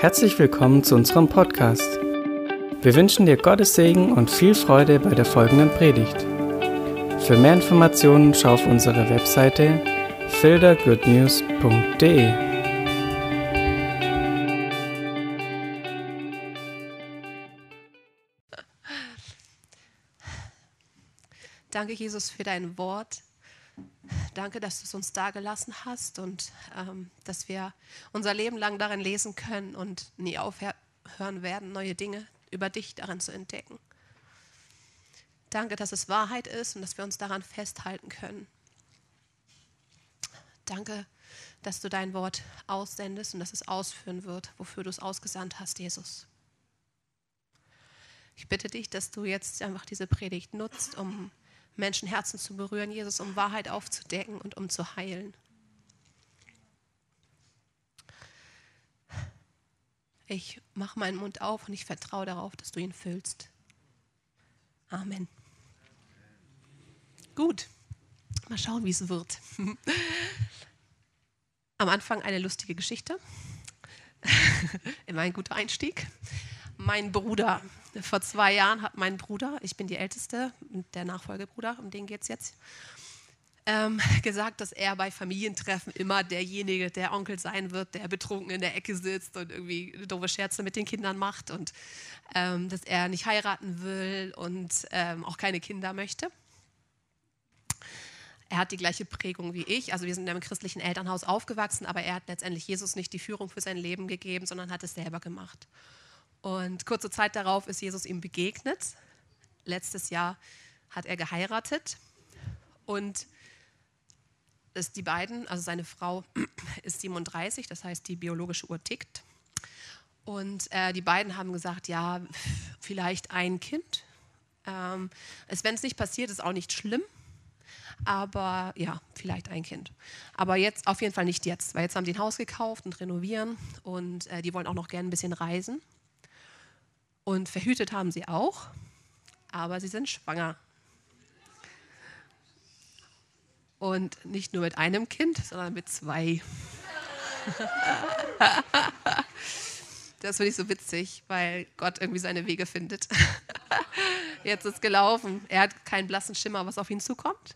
Herzlich willkommen zu unserem Podcast. Wir wünschen dir Gottes Segen und viel Freude bei der folgenden Predigt. Für mehr Informationen schau auf unsere Webseite fildergoodnews.de. Danke, Jesus, für dein Wort. Danke, dass du es uns da gelassen hast und ähm, dass wir unser Leben lang darin lesen können und nie aufhören werden, neue Dinge über dich darin zu entdecken. Danke, dass es Wahrheit ist und dass wir uns daran festhalten können. Danke, dass du dein Wort aussendest und dass es ausführen wird, wofür du es ausgesandt hast, Jesus. Ich bitte dich, dass du jetzt einfach diese Predigt nutzt, um Menschenherzen zu berühren, Jesus, um Wahrheit aufzudecken und um zu heilen. Ich mache meinen Mund auf und ich vertraue darauf, dass du ihn füllst. Amen. Gut, mal schauen, wie es wird. Am Anfang eine lustige Geschichte. Immer ein guter Einstieg. Mein Bruder vor zwei Jahren hat mein Bruder, ich bin die Älteste, der Nachfolgebruder, um den geht es jetzt, ähm, gesagt, dass er bei Familientreffen immer derjenige, der Onkel sein wird, der betrunken in der Ecke sitzt und irgendwie doofe Scherze mit den Kindern macht und ähm, dass er nicht heiraten will und ähm, auch keine Kinder möchte. Er hat die gleiche Prägung wie ich. Also wir sind in einem christlichen Elternhaus aufgewachsen, aber er hat letztendlich Jesus nicht die Führung für sein Leben gegeben, sondern hat es selber gemacht. Und kurze Zeit darauf ist Jesus ihm begegnet. Letztes Jahr hat er geheiratet und ist die beiden, also seine Frau ist 37, das heißt die biologische Uhr tickt. Und äh, die beiden haben gesagt, ja, vielleicht ein Kind. Ähm, Wenn es nicht passiert, ist auch nicht schlimm. Aber ja, vielleicht ein Kind. Aber jetzt auf jeden Fall nicht jetzt, weil jetzt haben sie ein Haus gekauft und renovieren und äh, die wollen auch noch gerne ein bisschen reisen. Und verhütet haben sie auch, aber sie sind schwanger. Und nicht nur mit einem Kind, sondern mit zwei. Das finde ich so witzig, weil Gott irgendwie seine Wege findet. Jetzt ist gelaufen. Er hat keinen blassen Schimmer, was auf ihn zukommt.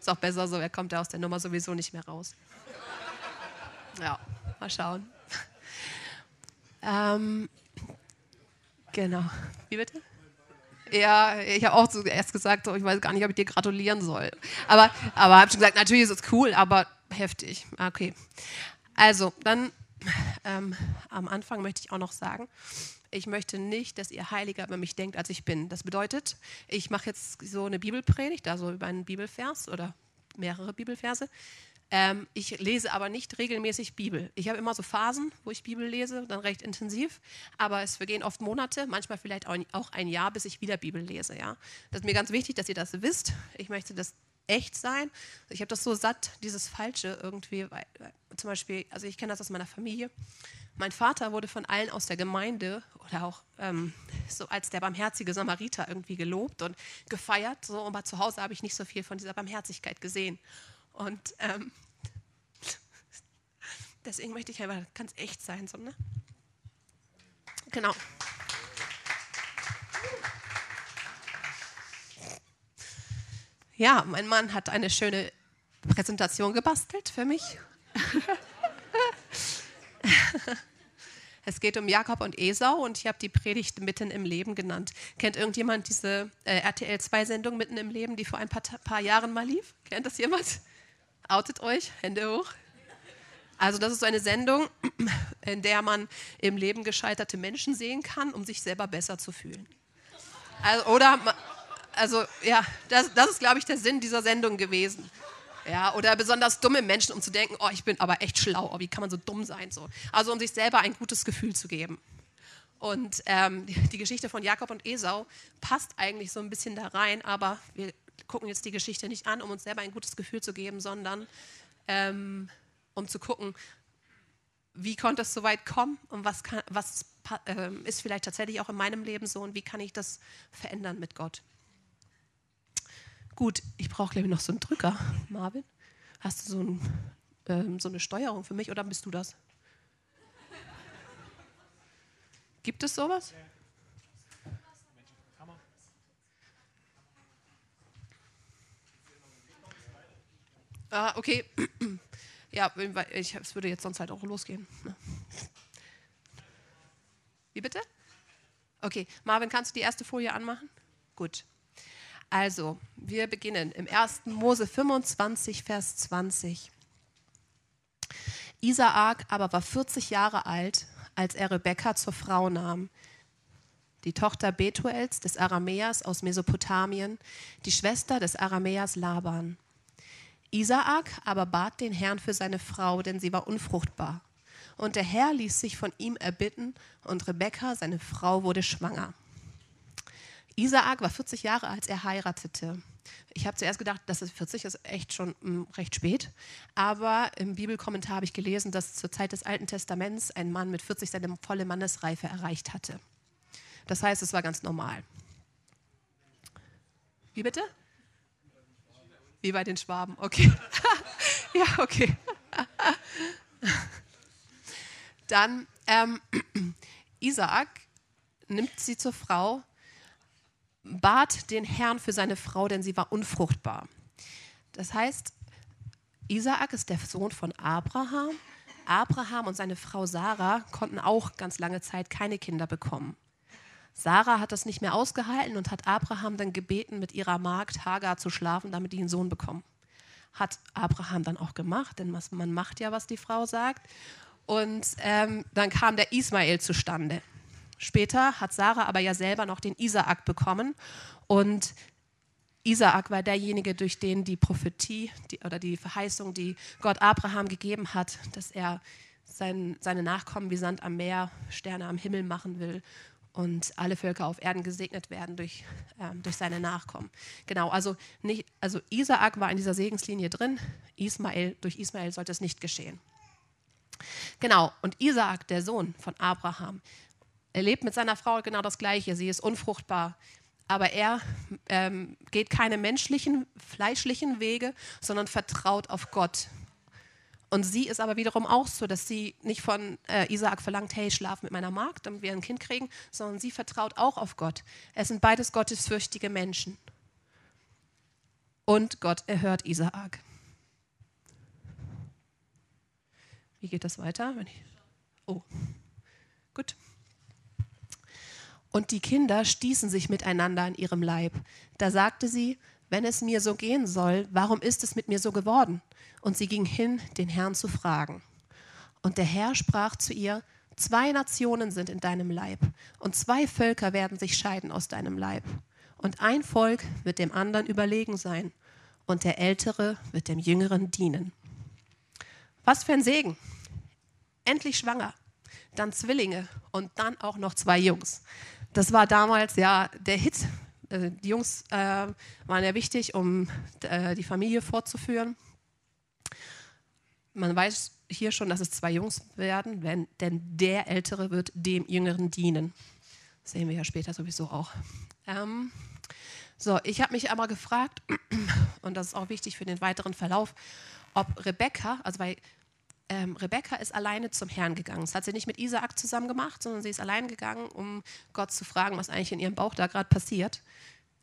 Ist auch besser so, er kommt ja aus der Nummer sowieso nicht mehr raus. Ja, mal schauen. Ähm, genau. Wie bitte? Ja, ich habe auch zuerst gesagt, so, ich weiß gar nicht, ob ich dir gratulieren soll. Aber, aber habe schon gesagt, natürlich ist es cool, aber heftig. Okay. Also, dann ähm, am Anfang möchte ich auch noch sagen, ich möchte nicht, dass ihr heiliger über mich denkt, als ich bin. Das bedeutet, ich mache jetzt so eine Bibelpredigt, also über einen Bibelvers oder mehrere Bibelverse. Ähm, ich lese aber nicht regelmäßig Bibel. Ich habe immer so Phasen, wo ich Bibel lese, dann recht intensiv. Aber es vergehen oft Monate, manchmal vielleicht auch ein Jahr, bis ich wieder Bibel lese. Ja? Das ist mir ganz wichtig, dass ihr das wisst. Ich möchte das echt sein. Ich habe das so satt, dieses Falsche irgendwie. Weil, zum Beispiel, also ich kenne das aus meiner Familie. Mein Vater wurde von allen aus der Gemeinde oder auch ähm, so als der barmherzige Samariter irgendwie gelobt und gefeiert. So, aber zu Hause habe ich nicht so viel von dieser Barmherzigkeit gesehen. Und ähm, deswegen möchte ich einfach ganz echt sein. So, ne? Genau. Ja, mein Mann hat eine schöne Präsentation gebastelt für mich. Es geht um Jakob und Esau und ich habe die Predigt mitten im Leben genannt. Kennt irgendjemand diese äh, RTL 2-Sendung mitten im Leben, die vor ein paar, paar Jahren mal lief? Kennt das jemand? Outet euch, Hände hoch. Also das ist so eine Sendung, in der man im Leben gescheiterte Menschen sehen kann, um sich selber besser zu fühlen. Also, oder, also ja, das, das ist, glaube ich, der Sinn dieser Sendung gewesen. Ja, oder besonders dumme Menschen, um zu denken, oh, ich bin aber echt schlau, oh, wie kann man so dumm sein? So. Also um sich selber ein gutes Gefühl zu geben. Und ähm, die Geschichte von Jakob und Esau passt eigentlich so ein bisschen da rein, aber wir gucken jetzt die Geschichte nicht an, um uns selber ein gutes Gefühl zu geben, sondern ähm, um zu gucken, wie konnte es so weit kommen und was, kann, was äh, ist vielleicht tatsächlich auch in meinem Leben so und wie kann ich das verändern mit Gott. Gut, ich brauche, glaube ich, noch so einen Drücker. Marvin, hast du so, ein, ähm, so eine Steuerung für mich oder bist du das? Gibt es sowas? Ja. Ah, okay. Ja, ich, es würde jetzt sonst halt auch losgehen. Wie bitte? Okay, Marvin, kannst du die erste Folie anmachen? Gut. Also, wir beginnen im 1. Mose 25, Vers 20. Isaak aber war 40 Jahre alt, als er Rebekka zur Frau nahm, die Tochter Betuels des Aramäers aus Mesopotamien, die Schwester des Aramäers Laban. Isaak aber bat den Herrn für seine Frau, denn sie war unfruchtbar. Und der Herr ließ sich von ihm erbitten, und Rebekka, seine Frau, wurde schwanger. Isaak war 40 Jahre, als er heiratete. Ich habe zuerst gedacht, dass es 40 ist echt schon mh, hm, recht spät. Aber im Bibelkommentar habe ich gelesen, dass zur Zeit des Alten Testaments ein Mann mit 40 seine volle Mannesreife erreicht hatte. Das heißt, es war ganz normal. Wie bitte? Wie bei den Schwaben, okay. ja, okay. Dann ähm, Isaak nimmt sie zur Frau, bat den Herrn für seine Frau, denn sie war unfruchtbar. Das heißt, Isaak ist der Sohn von Abraham. Abraham und seine Frau Sarah konnten auch ganz lange Zeit keine Kinder bekommen. Sarah hat das nicht mehr ausgehalten und hat Abraham dann gebeten, mit ihrer Magd Hagar zu schlafen, damit die einen Sohn bekommen. Hat Abraham dann auch gemacht, denn man macht ja, was die Frau sagt. Und ähm, dann kam der Ismael zustande. Später hat Sarah aber ja selber noch den Isaak bekommen. Und Isaak war derjenige, durch den die Prophetie die, oder die Verheißung, die Gott Abraham gegeben hat, dass er sein, seine Nachkommen wie Sand am Meer, Sterne am Himmel machen will und alle Völker auf Erden gesegnet werden durch, ähm, durch seine Nachkommen. Genau, also, nicht, also Isaak war in dieser Segenslinie drin, Ismael, durch Ismael sollte es nicht geschehen. Genau, und Isaak, der Sohn von Abraham, er lebt mit seiner Frau genau das Gleiche. Sie ist unfruchtbar, aber er ähm, geht keine menschlichen, fleischlichen Wege, sondern vertraut auf Gott. Und sie ist aber wiederum auch so, dass sie nicht von äh, Isaak verlangt, hey, schlaf mit meiner Magd, damit wir ein Kind kriegen, sondern sie vertraut auch auf Gott. Es sind beides gottesfürchtige Menschen. Und Gott erhört Isaak. Wie geht das weiter? Oh, gut. Und die Kinder stießen sich miteinander in ihrem Leib. Da sagte sie, wenn es mir so gehen soll, warum ist es mit mir so geworden? Und sie ging hin, den Herrn zu fragen. Und der Herr sprach zu ihr, zwei Nationen sind in deinem Leib, und zwei Völker werden sich scheiden aus deinem Leib. Und ein Volk wird dem anderen überlegen sein, und der Ältere wird dem Jüngeren dienen. Was für ein Segen. Endlich schwanger, dann Zwillinge und dann auch noch zwei Jungs. Das war damals ja der Hit äh, die Jungs äh, waren ja wichtig, um äh, die Familie fortzuführen. Man weiß hier schon, dass es zwei Jungs werden, wenn, denn der Ältere wird dem Jüngeren dienen. Das sehen wir ja später sowieso auch. Ähm, so, ich habe mich einmal gefragt, und das ist auch wichtig für den weiteren Verlauf, ob Rebecca, also weil ähm, Rebecca ist alleine zum Herrn gegangen. Das hat sie nicht mit Isaak zusammen gemacht, sondern sie ist allein gegangen, um Gott zu fragen, was eigentlich in ihrem Bauch da gerade passiert.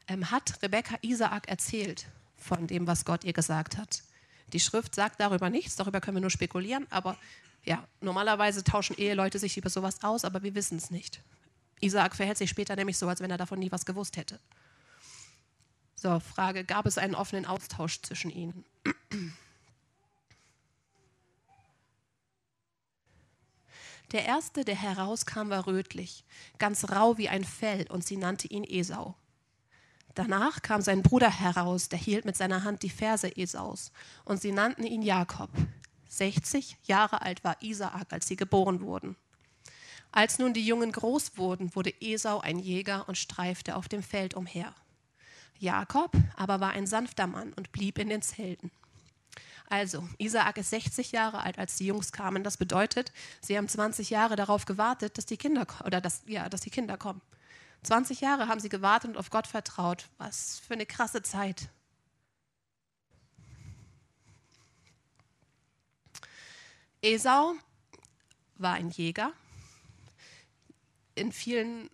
Ähm, hat Rebecca Isaak erzählt von dem, was Gott ihr gesagt hat. Die Schrift sagt darüber nichts, darüber können wir nur spekulieren, aber ja, normalerweise tauschen Eheleute sich über sowas aus, aber wir wissen es nicht. Isaak verhält sich später nämlich so, als wenn er davon nie was gewusst hätte. So, Frage, gab es einen offenen Austausch zwischen ihnen? Der erste, der herauskam, war rötlich, ganz rau wie ein Fell, und sie nannte ihn Esau. Danach kam sein Bruder heraus, der hielt mit seiner Hand die Ferse Esaus, und sie nannten ihn Jakob. 60 Jahre alt war Isaak, als sie geboren wurden. Als nun die Jungen groß wurden, wurde Esau ein Jäger und streifte auf dem Feld umher. Jakob aber war ein sanfter Mann und blieb in den Zelten. Also, Isaak ist 60 Jahre alt, als die Jungs kamen. Das bedeutet, sie haben 20 Jahre darauf gewartet, dass die Kinder oder dass, ja, dass die Kinder kommen. 20 Jahre haben sie gewartet und auf Gott vertraut. Was für eine krasse Zeit. Esau war ein Jäger. in vielen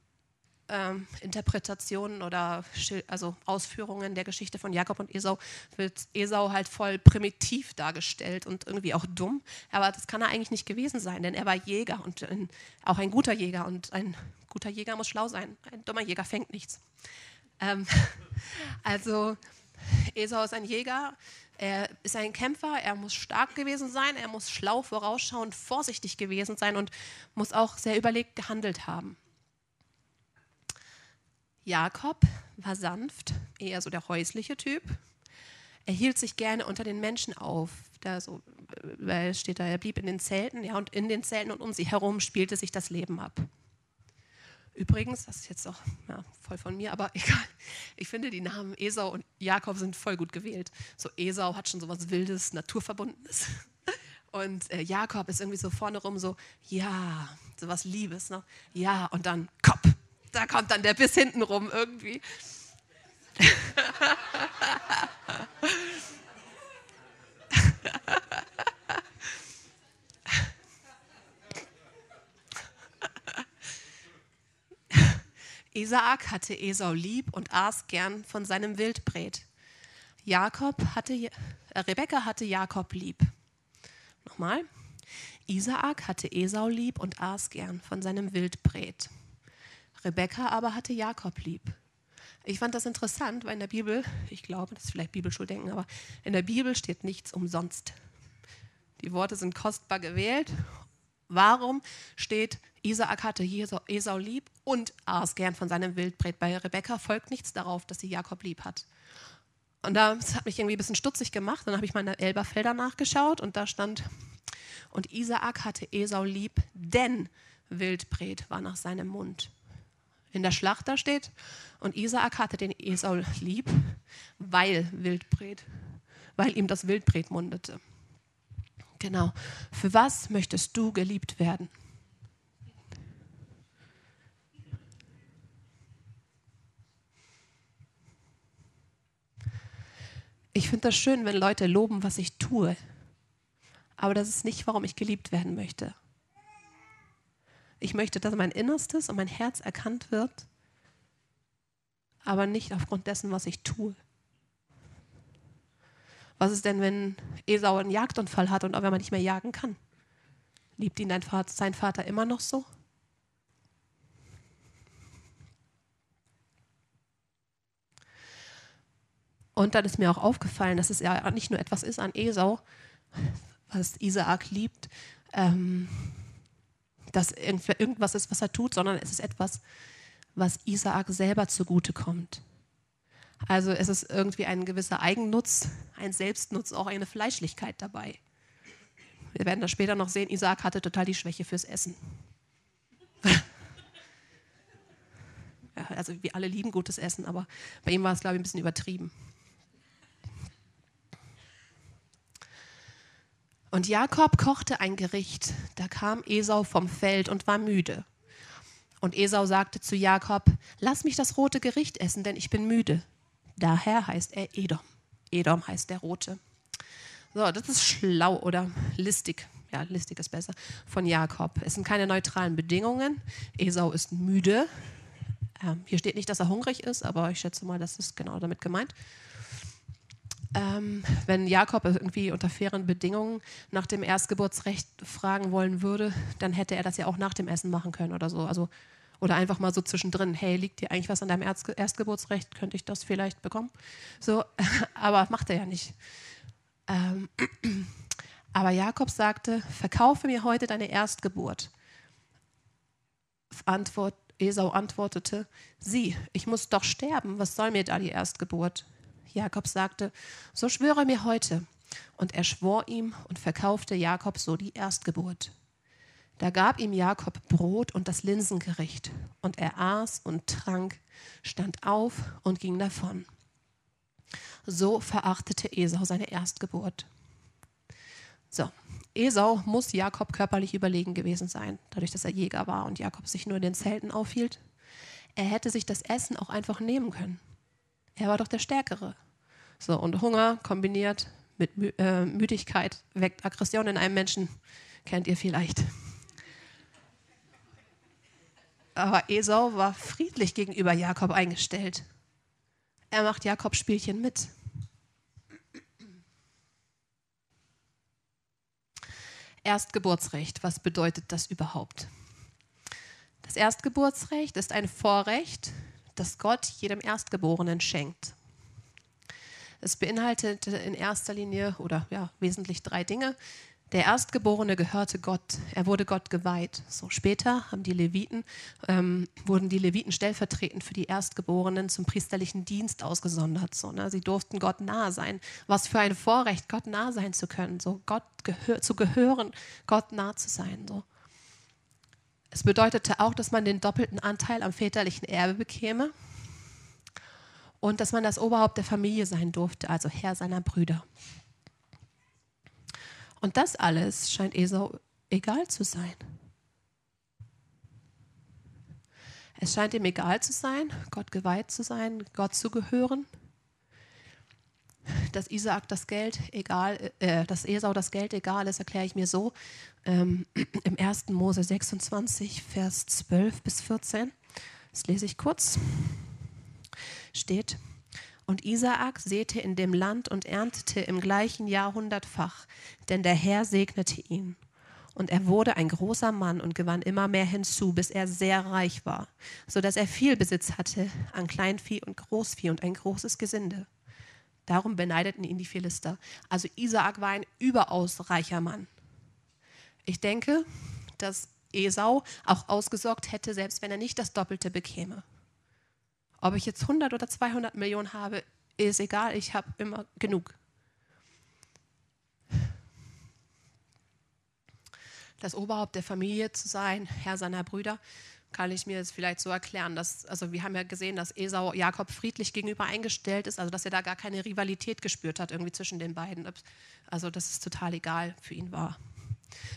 ähm, Interpretationen oder also Ausführungen der Geschichte von Jakob und Esau wird Esau halt voll primitiv dargestellt und irgendwie auch dumm. Aber das kann er eigentlich nicht gewesen sein, denn er war Jäger und ein, auch ein guter Jäger. Und ein guter Jäger muss schlau sein. Ein dummer Jäger fängt nichts. Ähm, also Esau ist ein Jäger, er ist ein Kämpfer, er muss stark gewesen sein, er muss schlau vorausschauend, vorsichtig gewesen sein und muss auch sehr überlegt gehandelt haben. Jakob war sanft, eher so der häusliche Typ. Er hielt sich gerne unter den Menschen auf. Da so, weil steht da, er blieb in den Zelten, ja, und in den Zelten und um sie herum spielte sich das Leben ab. Übrigens, das ist jetzt auch ja, voll von mir, aber egal. Ich finde, die Namen Esau und Jakob sind voll gut gewählt. So Esau hat schon so was Wildes, Naturverbundenes. Und äh, Jakob ist irgendwie so vorne rum so, ja, so was Liebes, ne? Ja, und dann Kopf da kommt dann der Biss hinten rum irgendwie. Isaak hatte Esau lieb und aß gern von seinem Wildbret. Jakob hatte, äh, Rebekka hatte Jakob lieb. Nochmal. Isaak hatte Esau lieb und aß gern von seinem Wildbret. Rebekka aber hatte Jakob lieb. Ich fand das interessant, weil in der Bibel, ich glaube, das ist vielleicht Bibelschuldenken, aber in der Bibel steht nichts umsonst. Die Worte sind kostbar gewählt. Warum steht, Isaak hatte Esau lieb und aß gern von seinem Wildbret? Bei Rebekka folgt nichts darauf, dass sie Jakob lieb hat. Und das hat mich irgendwie ein bisschen stutzig gemacht. Dann habe ich mal in der Elberfelder nachgeschaut und da stand, und Isaak hatte Esau lieb, denn Wildbret war nach seinem Mund in der Schlachter steht. Und Isaak hatte den Esau lieb, weil Wildbret, weil ihm das Wildbret mundete. Genau. Für was möchtest du geliebt werden? Ich finde das schön, wenn Leute loben, was ich tue. Aber das ist nicht, warum ich geliebt werden möchte. Ich möchte, dass mein Innerstes und mein Herz erkannt wird, aber nicht aufgrund dessen, was ich tue. Was ist denn, wenn Esau einen Jagdunfall hat und auf einmal nicht mehr jagen kann? Liebt ihn Vater, sein Vater immer noch so? Und dann ist mir auch aufgefallen, dass es ja nicht nur etwas ist an Esau, was Isaak liebt, ähm, dass irgendwas ist, was er tut, sondern es ist etwas, was Isaak selber zugute kommt. Also es ist irgendwie ein gewisser Eigennutz, ein Selbstnutz, auch eine Fleischlichkeit dabei. Wir werden das später noch sehen, Isaak hatte total die Schwäche fürs Essen. ja, also wir alle lieben gutes Essen, aber bei ihm war es, glaube ich, ein bisschen übertrieben. Und Jakob kochte ein Gericht. Da kam Esau vom Feld und war müde. Und Esau sagte zu Jakob, lass mich das rote Gericht essen, denn ich bin müde. Daher heißt er Edom. Edom heißt der rote. So, das ist schlau oder listig. Ja, listig ist besser. Von Jakob. Es sind keine neutralen Bedingungen. Esau ist müde. Ähm, hier steht nicht, dass er hungrig ist, aber ich schätze mal, das ist genau damit gemeint ähm, wenn Jakob irgendwie unter fairen Bedingungen nach dem Erstgeburtsrecht fragen wollen würde, dann hätte er das ja auch nach dem Essen machen können oder so. Also, oder einfach mal so zwischendrin, hey, liegt dir eigentlich was an deinem Erstgeburtsrecht? Könnte ich das vielleicht bekommen? So, aber macht er ja nicht. Ähm, aber Jakob sagte, verkaufe mir heute deine Erstgeburt. Antwort, Esau antwortete, sieh, ich muss doch sterben, was soll mir da die Erstgeburt? Jakob sagte, so schwöre mir heute. Und er schwor ihm und verkaufte Jakob so die Erstgeburt. Da gab ihm Jakob Brot und das Linsengericht, und er aß und trank, stand auf und ging davon. So verachtete Esau seine Erstgeburt. So, Esau muss Jakob körperlich überlegen gewesen sein, dadurch, dass er Jäger war und Jakob sich nur in den Zelten aufhielt. Er hätte sich das Essen auch einfach nehmen können. Er war doch der Stärkere. So, und Hunger kombiniert mit Mü äh, Müdigkeit weckt Aggression in einem Menschen. Kennt ihr vielleicht. Aber Esau war friedlich gegenüber Jakob eingestellt. Er macht Jakobs Spielchen mit. Erstgeburtsrecht, was bedeutet das überhaupt? Das Erstgeburtsrecht ist ein Vorrecht, das Gott jedem Erstgeborenen schenkt. Es beinhaltet in erster Linie oder ja, wesentlich drei Dinge. Der Erstgeborene gehörte Gott, er wurde Gott geweiht. So später haben die Leviten, ähm, wurden die Leviten stellvertretend für die Erstgeborenen zum priesterlichen Dienst ausgesondert. So, ne? Sie durften Gott nahe sein. Was für ein Vorrecht, Gott nahe sein zu können, so Gott gehör, zu gehören, Gott nah zu sein. So. Es bedeutete auch, dass man den doppelten Anteil am väterlichen Erbe bekäme und dass man das Oberhaupt der Familie sein durfte, also Herr seiner Brüder. Und das alles scheint Esau egal zu sein. Es scheint ihm egal zu sein, Gott geweiht zu sein, Gott zu gehören. Dass Isaak das Geld egal, äh, dass Esau das Geld egal ist, erkläre ich mir so. Ähm, Im 1. Mose 26, Vers 12 bis 14. Das lese ich kurz. Steht, und Isaak säte in dem Land und erntete im gleichen Jahr hundertfach, denn der Herr segnete ihn. Und er wurde ein großer Mann und gewann immer mehr hinzu, bis er sehr reich war, so dass er viel Besitz hatte an Kleinvieh und Großvieh und ein großes Gesinde. Darum beneideten ihn die Philister. Also Isaak war ein überaus reicher Mann. Ich denke, dass Esau auch ausgesorgt hätte, selbst wenn er nicht das Doppelte bekäme. Ob ich jetzt 100 oder 200 Millionen habe, ist egal, ich habe immer genug. Das Oberhaupt der Familie zu sein, Herr seiner Brüder, kann ich mir jetzt vielleicht so erklären, dass, also wir haben ja gesehen, dass Esau Jakob friedlich gegenüber eingestellt ist, also dass er da gar keine Rivalität gespürt hat irgendwie zwischen den beiden. Also dass es total egal für ihn war.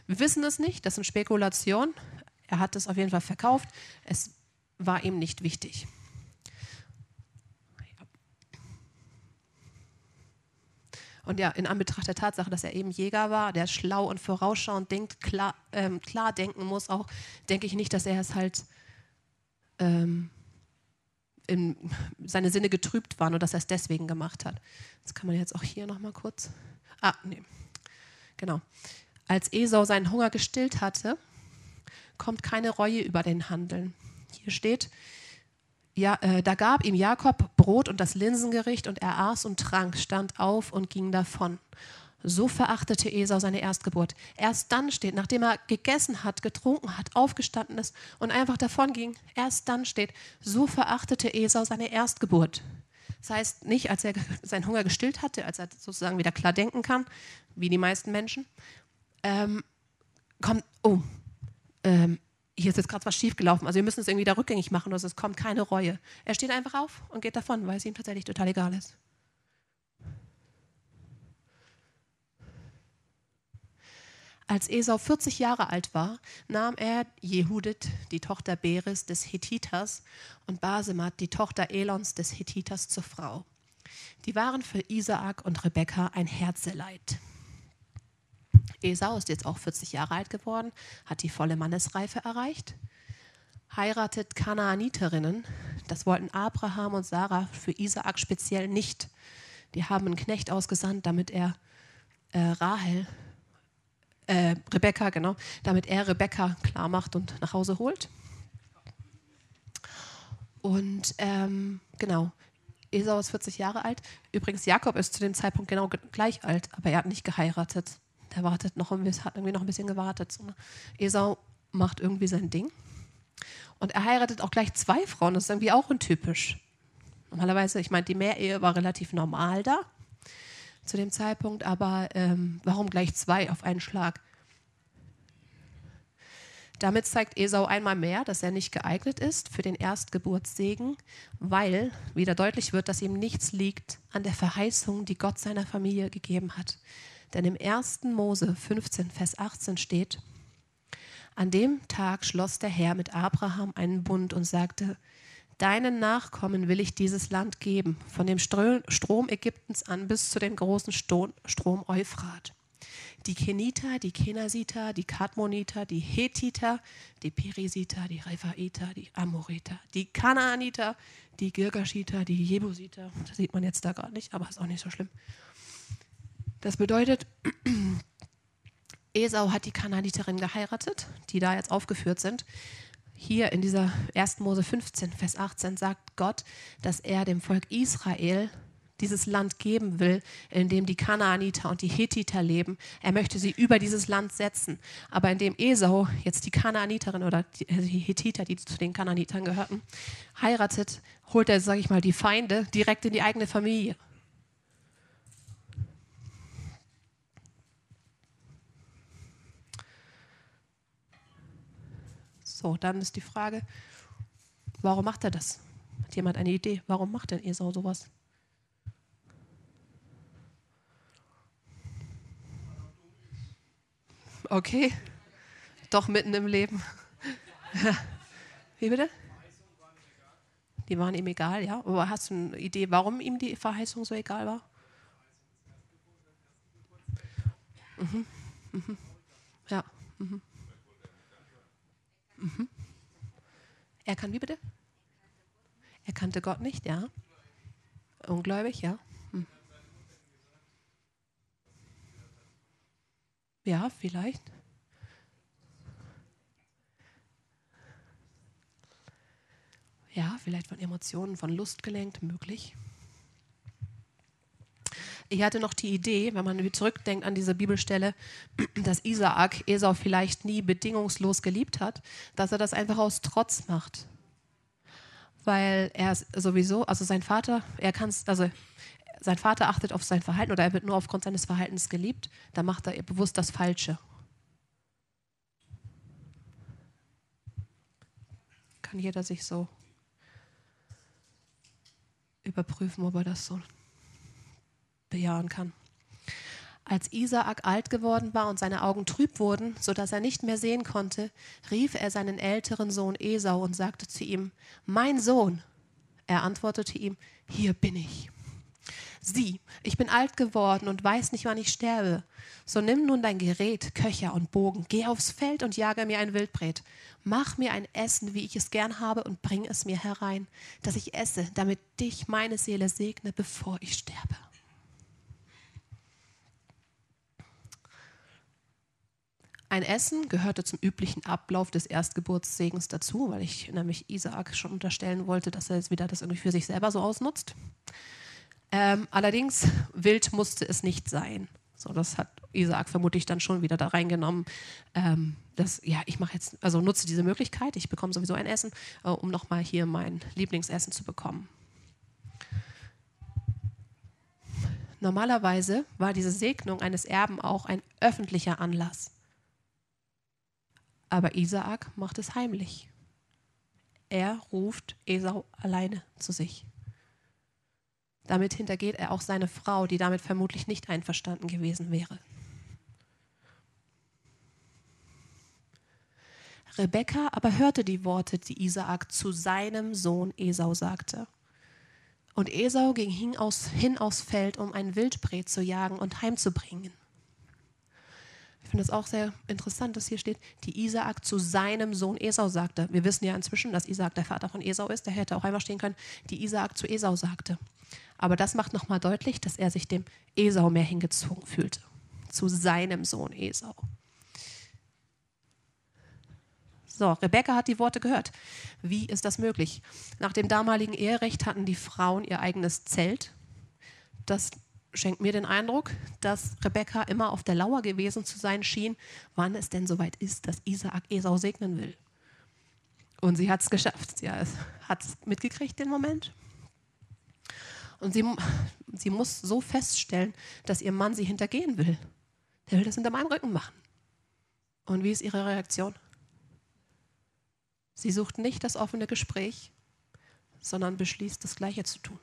Wir wissen es nicht, das sind Spekulationen. Er hat es auf jeden Fall verkauft. Es war ihm nicht wichtig. Und ja, in Anbetracht der Tatsache, dass er eben Jäger war, der schlau und vorausschauend denkt, klar, ähm, klar denken muss, auch denke ich nicht, dass er es halt ähm, in, seine Sinne getrübt waren und dass er es deswegen gemacht hat. Das kann man jetzt auch hier nochmal kurz. Ah, nee. Genau. Als Esau seinen Hunger gestillt hatte, kommt keine Reue über den Handeln. Hier steht, ja, äh, da gab ihm Jakob Brot und das Linsengericht und er aß und trank, stand auf und ging davon. So verachtete Esau seine Erstgeburt. Erst dann steht, nachdem er gegessen hat, getrunken hat, aufgestanden ist und einfach davon ging, erst dann steht, so verachtete Esau seine Erstgeburt. Das heißt nicht, als er seinen Hunger gestillt hatte, als er sozusagen wieder klar denken kann, wie die meisten Menschen, ähm, kommt, oh, ähm, hier ist jetzt gerade was schiefgelaufen, also wir müssen es irgendwie da rückgängig machen, also es kommt keine Reue. Er steht einfach auf und geht davon, weil es ihm tatsächlich total egal ist. Als Esau 40 Jahre alt war, nahm er Jehudit, die Tochter Beres des Hethiters, und Basemat, die Tochter Elons des Hethiters, zur Frau. Die waren für Isaak und Rebekka ein Herzeleid. Esau ist jetzt auch 40 Jahre alt geworden, hat die volle Mannesreife erreicht, heiratet Kanaaniterinnen. Das wollten Abraham und Sarah für Isaak speziell nicht. Die haben einen Knecht ausgesandt, damit er äh, Rahel, äh, Rebekka, genau, damit er Rebekka klar macht und nach Hause holt. Und ähm, genau, Esau ist 40 Jahre alt. Übrigens, Jakob ist zu dem Zeitpunkt genau gleich alt, aber er hat nicht geheiratet der wartet noch, hat irgendwie noch ein bisschen gewartet. So, ne? Esau macht irgendwie sein Ding. Und er heiratet auch gleich zwei Frauen. Das ist irgendwie auch untypisch. Normalerweise, ich meine, die Mehrehe war relativ normal da zu dem Zeitpunkt, aber ähm, warum gleich zwei auf einen Schlag? Damit zeigt Esau einmal mehr, dass er nicht geeignet ist für den Erstgeburtssegen, weil wieder deutlich wird, dass ihm nichts liegt an der Verheißung, die Gott seiner Familie gegeben hat. Denn im 1. Mose 15, Vers 18 steht, an dem Tag schloss der Herr mit Abraham einen Bund und sagte, Deinen Nachkommen will ich dieses Land geben, von dem Strom Ägyptens an bis zu dem großen Strom Euphrat. die Keniter, die Kenasiter, die Kadmoniter, die Hethiter, die Perisiter, die Rephaiter, die Amoriter, die Kanaaniter, die Girgashiter, die Jebusiter. Das sieht man jetzt da gerade nicht, aber ist auch nicht so schlimm. Das bedeutet, Esau hat die Kanaaniterin geheiratet, die da jetzt aufgeführt sind. Hier in dieser 1. Mose 15, Vers 18 sagt Gott, dass er dem Volk Israel dieses Land geben will, in dem die Kanaaniter und die Hethiter leben. Er möchte sie über dieses Land setzen. Aber indem Esau jetzt die Kanaaniterin oder die, die Hethiter, die zu den Kanaanitern gehörten, heiratet, holt er, sage ich mal, die Feinde direkt in die eigene Familie. So, dann ist die Frage, warum macht er das? Hat jemand eine Idee? Warum macht denn Esau sowas? Okay. Doch mitten im Leben. Wie bitte? Die waren ihm egal, ja. Aber hast du eine Idee, warum ihm die Verheißung so egal war? Mhm. Mhm. Ja. Mhm. Mhm. Er kann wie bitte? Er kannte Gott nicht, ja. Ungläubig, ja. Ja, vielleicht. Ja, vielleicht von Emotionen, von Lust gelenkt, möglich. Ich hatte noch die Idee, wenn man zurückdenkt an diese Bibelstelle, dass Isaak Esau vielleicht nie bedingungslos geliebt hat, dass er das einfach aus Trotz macht. Weil er sowieso, also sein Vater, er kann es, also sein Vater achtet auf sein Verhalten oder er wird nur aufgrund seines Verhaltens geliebt, dann macht er bewusst das Falsche. Kann jeder sich so überprüfen, ob er das so bejahen kann. Als Isaak alt geworden war und seine Augen trüb wurden, sodass er nicht mehr sehen konnte, rief er seinen älteren Sohn Esau und sagte zu ihm, Mein Sohn. Er antwortete ihm, Hier bin ich. Sieh, ich bin alt geworden und weiß nicht, wann ich sterbe. So nimm nun dein Gerät, Köcher und Bogen, geh aufs Feld und jage mir ein Wildbret. Mach mir ein Essen, wie ich es gern habe, und bring es mir herein, dass ich esse, damit dich meine Seele segne, bevor ich sterbe. Ein Essen gehörte zum üblichen Ablauf des Erstgeburtssegens dazu, weil ich nämlich Isaak schon unterstellen wollte, dass er jetzt wieder das irgendwie für sich selber so ausnutzt. Ähm, allerdings wild musste es nicht sein. So, das hat Isaac vermutlich dann schon wieder da reingenommen. Ähm, dass, ja, ich mache jetzt, also nutze diese Möglichkeit, ich bekomme sowieso ein Essen, äh, um nochmal hier mein Lieblingsessen zu bekommen. Normalerweise war diese Segnung eines Erben auch ein öffentlicher Anlass. Aber Isaak macht es heimlich. Er ruft Esau alleine zu sich. Damit hintergeht er auch seine Frau, die damit vermutlich nicht einverstanden gewesen wäre. Rebekka aber hörte die Worte, die Isaak zu seinem Sohn Esau sagte. Und Esau ging hin, aus, hin aufs Feld, um ein Wildbret zu jagen und heimzubringen. Finde es auch sehr interessant, dass hier steht, die Isaak zu seinem Sohn Esau sagte. Wir wissen ja inzwischen, dass Isaak der Vater von Esau ist. Der hätte auch einfach stehen können, die Isaak zu Esau sagte. Aber das macht nochmal deutlich, dass er sich dem Esau mehr hingezogen fühlte. Zu seinem Sohn Esau. So, Rebecca hat die Worte gehört. Wie ist das möglich? Nach dem damaligen Eherecht hatten die Frauen ihr eigenes Zelt. Das schenkt mir den Eindruck, dass Rebecca immer auf der Lauer gewesen zu sein schien, wann es denn soweit ist, dass Isaak Esau segnen will. Und sie hat es geschafft. Sie hat es mitgekriegt, den Moment. Und sie, sie muss so feststellen, dass ihr Mann sie hintergehen will. Der will das hinter meinem Rücken machen. Und wie ist ihre Reaktion? Sie sucht nicht das offene Gespräch, sondern beschließt, das Gleiche zu tun.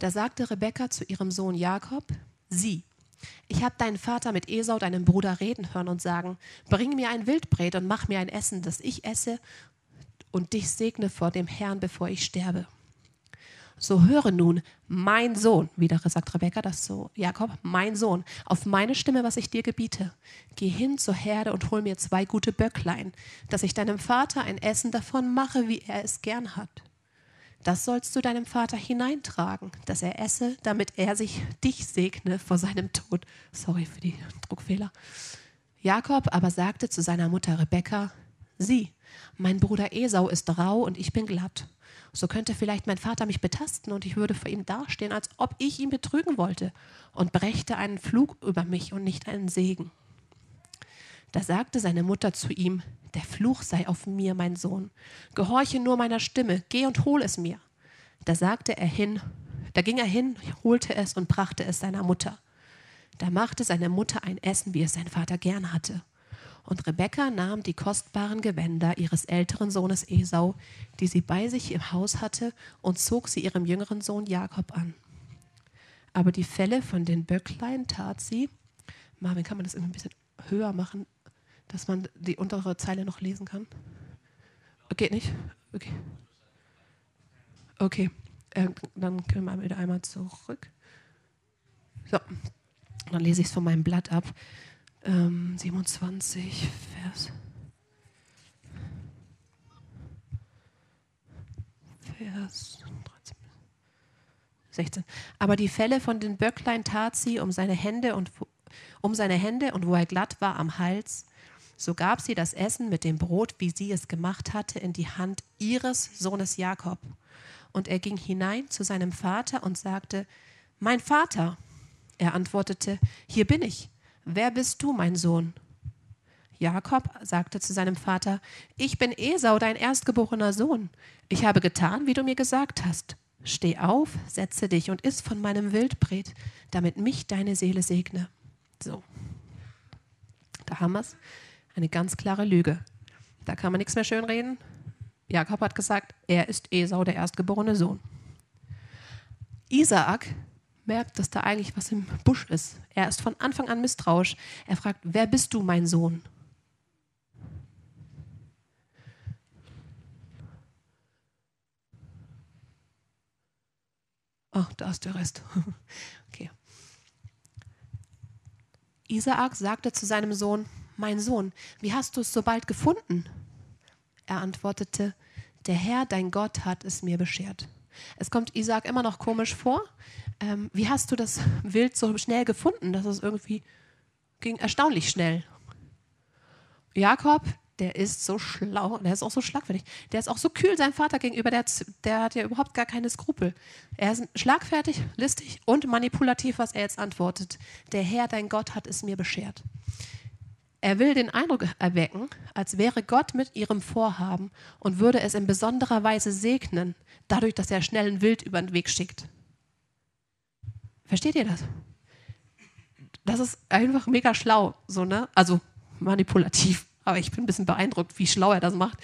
Da sagte Rebekka zu ihrem Sohn Jakob, sieh, ich habe deinen Vater mit Esau, deinem Bruder, reden hören und sagen, bring mir ein Wildbret und mach mir ein Essen, das ich esse und dich segne vor dem Herrn, bevor ich sterbe. So höre nun, mein Sohn, wieder sagt Rebekka das so, Jakob, mein Sohn, auf meine Stimme, was ich dir gebiete. Geh hin zur Herde und hol mir zwei gute Böcklein, dass ich deinem Vater ein Essen davon mache, wie er es gern hat. Das sollst du deinem Vater hineintragen, dass er esse, damit er sich dich segne vor seinem Tod. Sorry für die Druckfehler. Jakob aber sagte zu seiner Mutter Rebekka, sieh, mein Bruder Esau ist rau und ich bin glatt. So könnte vielleicht mein Vater mich betasten und ich würde vor ihm dastehen, als ob ich ihn betrügen wollte und brächte einen Flug über mich und nicht einen Segen. Da sagte seine Mutter zu ihm, der Fluch sei auf mir, mein Sohn. Gehorche nur meiner Stimme, geh und hol es mir. Da sagte er hin, da ging er hin, holte es und brachte es seiner Mutter. Da machte seine Mutter ein Essen, wie es sein Vater gern hatte. Und Rebekka nahm die kostbaren Gewänder ihres älteren Sohnes Esau, die sie bei sich im Haus hatte, und zog sie ihrem jüngeren Sohn Jakob an. Aber die Felle von den Böcklein tat sie. Marvin, kann man das ein bisschen höher machen, dass man die untere Zeile noch lesen kann? Geht nicht? Okay. Okay, äh, dann können wir wieder einmal zurück. So, dann lese ich es von meinem Blatt ab ähm, 27, Vers. Vers 13, 16. Aber die Felle von den Böcklein tat sie um seine Hände und um seine Hände und wo er glatt war am Hals, so gab sie das Essen mit dem Brot, wie sie es gemacht hatte, in die Hand ihres Sohnes Jakob. Und er ging hinein zu seinem Vater und sagte, Mein Vater. Er antwortete, Hier bin ich. Wer bist du, mein Sohn? Jakob sagte zu seinem Vater, Ich bin Esau, dein erstgeborener Sohn. Ich habe getan, wie du mir gesagt hast. Steh auf, setze dich und iss von meinem Wildbret, damit mich deine Seele segne. So. Da haben wir es. Eine ganz klare Lüge. Da kann man nichts mehr schönreden. Jakob hat gesagt, er ist Esau, der erstgeborene Sohn. Isaak merkt, dass da eigentlich was im Busch ist. Er ist von Anfang an misstrauisch. Er fragt, wer bist du, mein Sohn? Oh, da ist der Rest. Okay. Isaak sagte zu seinem Sohn, mein Sohn, wie hast du es so bald gefunden? Er antwortete, der Herr, dein Gott, hat es mir beschert. Es kommt Isaac immer noch komisch vor, ähm, wie hast du das Wild so schnell gefunden? Das ist irgendwie ging erstaunlich schnell. Jakob, der ist so schlau, der ist auch so schlagfertig, der ist auch so kühl seinem Vater gegenüber, der, der hat ja überhaupt gar keine Skrupel. Er ist schlagfertig, listig und manipulativ, was er jetzt antwortet. Der Herr, dein Gott, hat es mir beschert. Er will den Eindruck erwecken, als wäre Gott mit ihrem Vorhaben und würde es in besonderer Weise segnen, dadurch, dass er schnell ein Wild über den Weg schickt. Versteht ihr das? Das ist einfach mega schlau, so, ne? Also manipulativ, aber ich bin ein bisschen beeindruckt, wie schlau er das macht.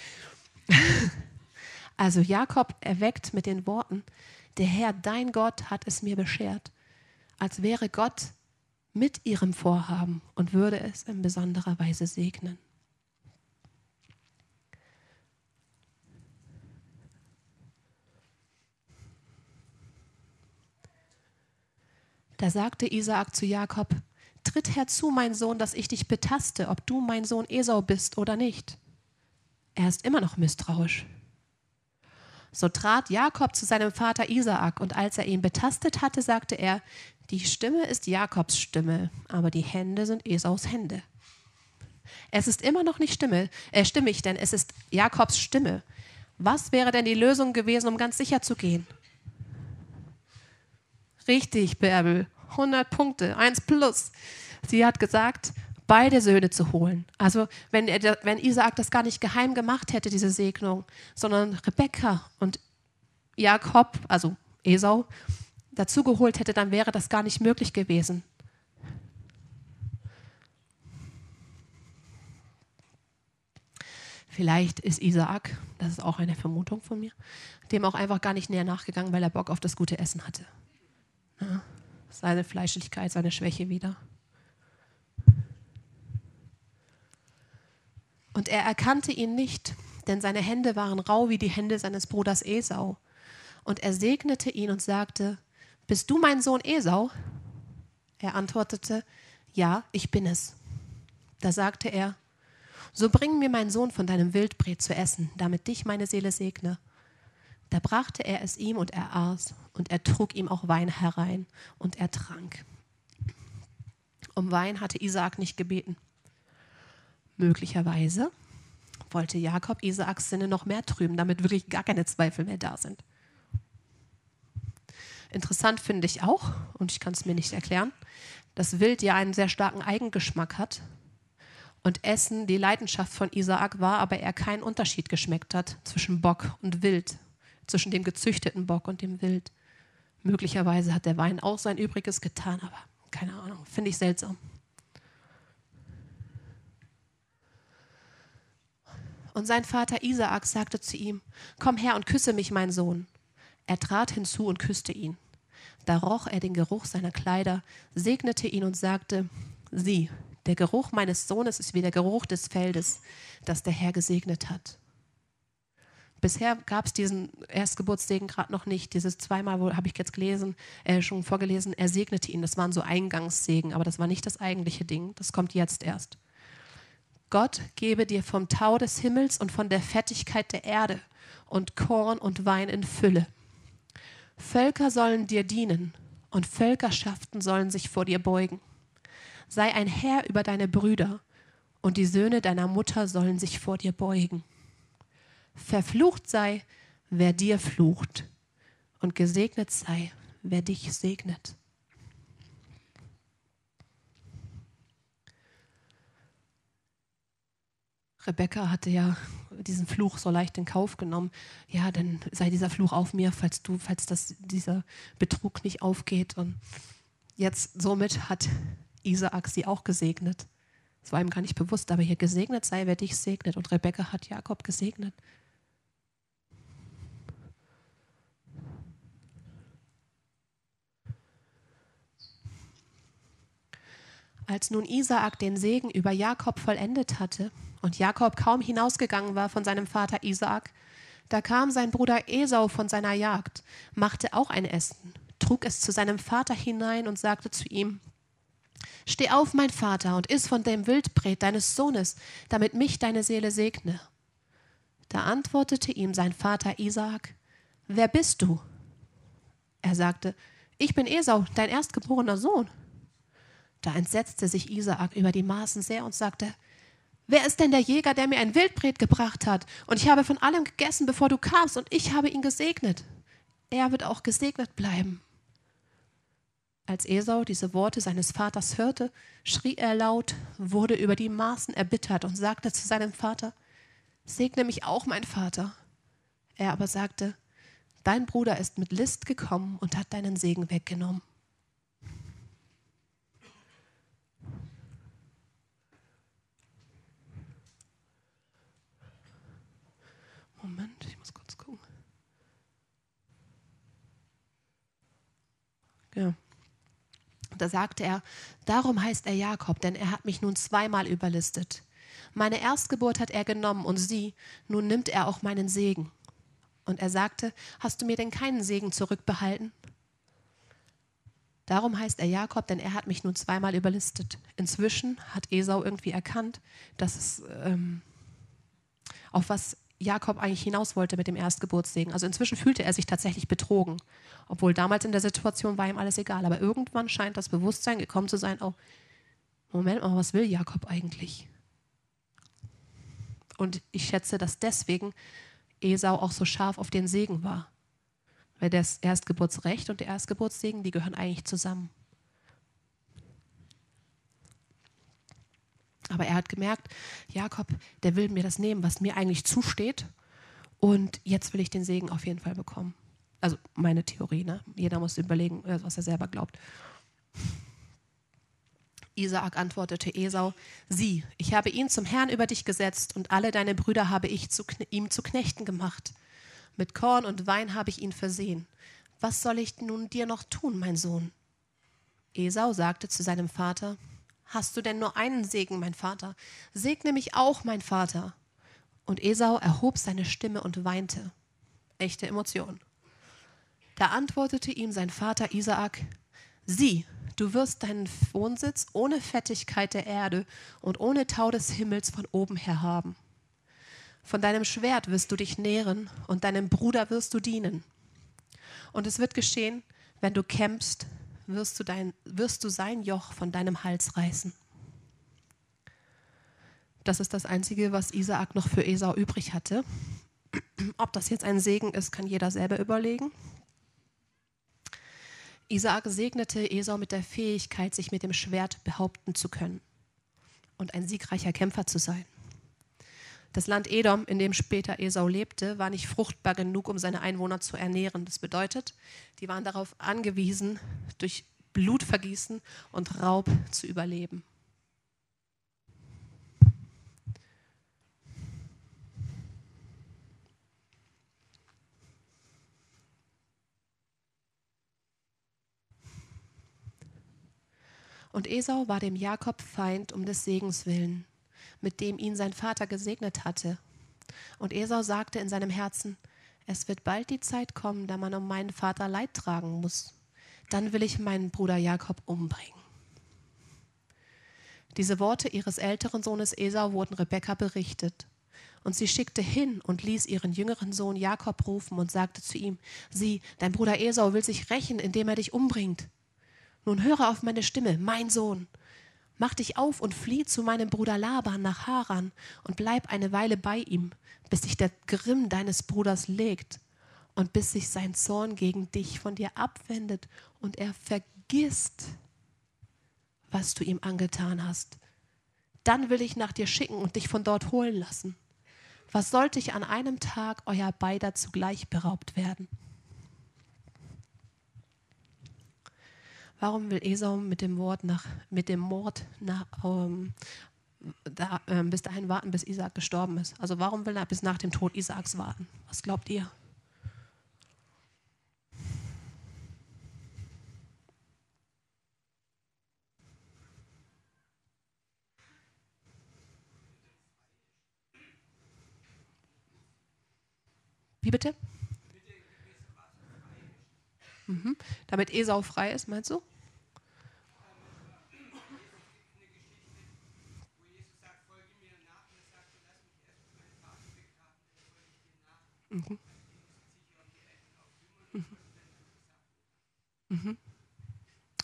also Jakob erweckt mit den Worten, der Herr, dein Gott, hat es mir beschert, als wäre Gott mit ihrem Vorhaben und würde es in besonderer Weise segnen. Da sagte Isaak zu Jakob, Tritt herzu, mein Sohn, dass ich dich betaste, ob du mein Sohn Esau bist oder nicht. Er ist immer noch misstrauisch. So trat Jakob zu seinem Vater Isaak, und als er ihn betastet hatte, sagte er, die Stimme ist Jakobs Stimme, aber die Hände sind Esaus Hände. Es ist immer noch nicht Stimme, äh, stimmig, denn es ist Jakobs Stimme. Was wäre denn die Lösung gewesen, um ganz sicher zu gehen? Richtig, Bärbel. 100 Punkte, 1 plus. Sie hat gesagt, beide Söhne zu holen. Also wenn, er, wenn Isaak das gar nicht geheim gemacht hätte, diese Segnung, sondern Rebekka und Jakob, also Esau, dazugeholt hätte, dann wäre das gar nicht möglich gewesen. Vielleicht ist Isaak, das ist auch eine Vermutung von mir, dem auch einfach gar nicht näher nachgegangen, weil er Bock auf das gute Essen hatte. Ja, seine Fleischlichkeit, seine Schwäche wieder. Und er erkannte ihn nicht, denn seine Hände waren rau wie die Hände seines Bruders Esau. Und er segnete ihn und sagte, Bist du mein Sohn Esau? Er antwortete, Ja, ich bin es. Da sagte er, So bring mir mein Sohn von deinem Wildbret zu essen, damit dich meine Seele segne. Da brachte er es ihm und er aß, und er trug ihm auch Wein herein, und er trank. Um Wein hatte Isaak nicht gebeten. Möglicherweise wollte Jakob Isaaks Sinne noch mehr trüben, damit wirklich gar keine Zweifel mehr da sind. Interessant finde ich auch, und ich kann es mir nicht erklären, dass Wild ja einen sehr starken Eigengeschmack hat und Essen die Leidenschaft von Isaak war, aber er keinen Unterschied geschmeckt hat zwischen Bock und Wild, zwischen dem gezüchteten Bock und dem Wild. Möglicherweise hat der Wein auch sein Übriges getan, aber keine Ahnung, finde ich seltsam. Und sein Vater Isaak sagte zu ihm, Komm her und küsse mich, mein Sohn. Er trat hinzu und küsste ihn. Da roch er den Geruch seiner Kleider, segnete ihn und sagte, Sieh, der Geruch meines Sohnes ist wie der Geruch des Feldes, das der Herr gesegnet hat. Bisher gab es diesen Erstgeburtssegen gerade noch nicht. Dieses zweimal, habe ich jetzt gelesen, äh, schon vorgelesen, er segnete ihn. Das waren so Eingangssegen, aber das war nicht das eigentliche Ding. Das kommt jetzt erst. Gott gebe dir vom Tau des Himmels und von der Fettigkeit der Erde und Korn und Wein in Fülle. Völker sollen dir dienen und Völkerschaften sollen sich vor dir beugen. Sei ein Herr über deine Brüder und die Söhne deiner Mutter sollen sich vor dir beugen. Verflucht sei, wer dir flucht, und gesegnet sei, wer dich segnet. Rebecca hatte ja diesen Fluch so leicht in Kauf genommen. Ja, dann sei dieser Fluch auf mir, falls du, falls das, dieser Betrug nicht aufgeht. Und jetzt somit hat Isaak sie auch gesegnet. Das war ihm gar nicht bewusst, aber hier gesegnet sei, wer dich segnet. Und Rebecca hat Jakob gesegnet. Als nun Isaak den Segen über Jakob vollendet hatte und Jakob kaum hinausgegangen war von seinem Vater Isaak, da kam sein Bruder Esau von seiner Jagd, machte auch ein Essen, trug es zu seinem Vater hinein und sagte zu ihm, Steh auf, mein Vater, und iss von dem Wildbret deines Sohnes, damit mich deine Seele segne. Da antwortete ihm sein Vater Isaak, Wer bist du? Er sagte, Ich bin Esau, dein erstgeborener Sohn. Da entsetzte sich Isaak über die Maßen sehr und sagte, Wer ist denn der Jäger, der mir ein Wildbret gebracht hat? Und ich habe von allem gegessen, bevor du kamst, und ich habe ihn gesegnet. Er wird auch gesegnet bleiben. Als Esau diese Worte seines Vaters hörte, schrie er laut, wurde über die Maßen erbittert und sagte zu seinem Vater, Segne mich auch, mein Vater. Er aber sagte, Dein Bruder ist mit List gekommen und hat deinen Segen weggenommen. Moment, ich muss kurz gucken. Ja. Da sagte er, darum heißt er Jakob, denn er hat mich nun zweimal überlistet. Meine Erstgeburt hat er genommen und sie, nun nimmt er auch meinen Segen. Und er sagte, hast du mir denn keinen Segen zurückbehalten? Darum heißt er Jakob, denn er hat mich nun zweimal überlistet. Inzwischen hat Esau irgendwie erkannt, dass es ähm, auf was Jakob eigentlich hinaus wollte mit dem Erstgeburtssegen. Also inzwischen fühlte er sich tatsächlich betrogen, obwohl damals in der Situation war ihm alles egal. Aber irgendwann scheint das Bewusstsein gekommen zu sein, oh, Moment mal, was will Jakob eigentlich? Und ich schätze, dass deswegen Esau auch so scharf auf den Segen war. Weil das Erstgeburtsrecht und der Erstgeburtssegen, die gehören eigentlich zusammen. Aber er hat gemerkt, Jakob, der will mir das nehmen, was mir eigentlich zusteht. Und jetzt will ich den Segen auf jeden Fall bekommen. Also meine Theorie, ne? Jeder muss überlegen, äh, was er selber glaubt. Isaak antwortete Esau, sieh, ich habe ihn zum Herrn über dich gesetzt und alle deine Brüder habe ich zu, ihm zu Knechten gemacht. Mit Korn und Wein habe ich ihn versehen. Was soll ich nun dir noch tun, mein Sohn? Esau sagte zu seinem Vater, Hast du denn nur einen Segen, mein Vater? Segne mich auch, mein Vater. Und Esau erhob seine Stimme und weinte. Echte Emotion. Da antwortete ihm sein Vater Isaak, sieh, du wirst deinen Wohnsitz ohne Fettigkeit der Erde und ohne Tau des Himmels von oben her haben. Von deinem Schwert wirst du dich nähren und deinem Bruder wirst du dienen. Und es wird geschehen, wenn du kämpfst, wirst du, dein, wirst du sein Joch von deinem Hals reißen. Das ist das Einzige, was Isaak noch für Esau übrig hatte. Ob das jetzt ein Segen ist, kann jeder selber überlegen. Isaak segnete Esau mit der Fähigkeit, sich mit dem Schwert behaupten zu können und ein siegreicher Kämpfer zu sein. Das Land Edom, in dem später Esau lebte, war nicht fruchtbar genug, um seine Einwohner zu ernähren. Das bedeutet, die waren darauf angewiesen, durch Blutvergießen und Raub zu überleben. Und Esau war dem Jakob Feind um des Segens willen, mit dem ihn sein Vater gesegnet hatte. Und Esau sagte in seinem Herzen, es wird bald die Zeit kommen, da man um meinen Vater Leid tragen muss. Dann will ich meinen Bruder Jakob umbringen. Diese Worte ihres älteren Sohnes Esau wurden Rebekka berichtet. Und sie schickte hin und ließ ihren jüngeren Sohn Jakob rufen und sagte zu ihm, sieh, dein Bruder Esau will sich rächen, indem er dich umbringt. Nun höre auf meine Stimme, mein Sohn. Mach dich auf und flieh zu meinem Bruder Laban nach Haran und bleib eine Weile bei ihm, bis sich der Grimm deines Bruders legt und bis sich sein Zorn gegen dich von dir abwendet und er vergisst, was du ihm angetan hast. Dann will ich nach dir schicken und dich von dort holen lassen. Was sollte ich an einem Tag euer beider zugleich beraubt werden? Warum will Esau mit dem, Wort nach, mit dem Mord nach, ähm, da, äh, bis dahin warten, bis Isaac gestorben ist? Also warum will er bis nach dem Tod Isaaks warten? Was glaubt ihr? Wie bitte? Mhm. Damit Esau frei ist, meinst du? Mhm. Mhm. Mhm.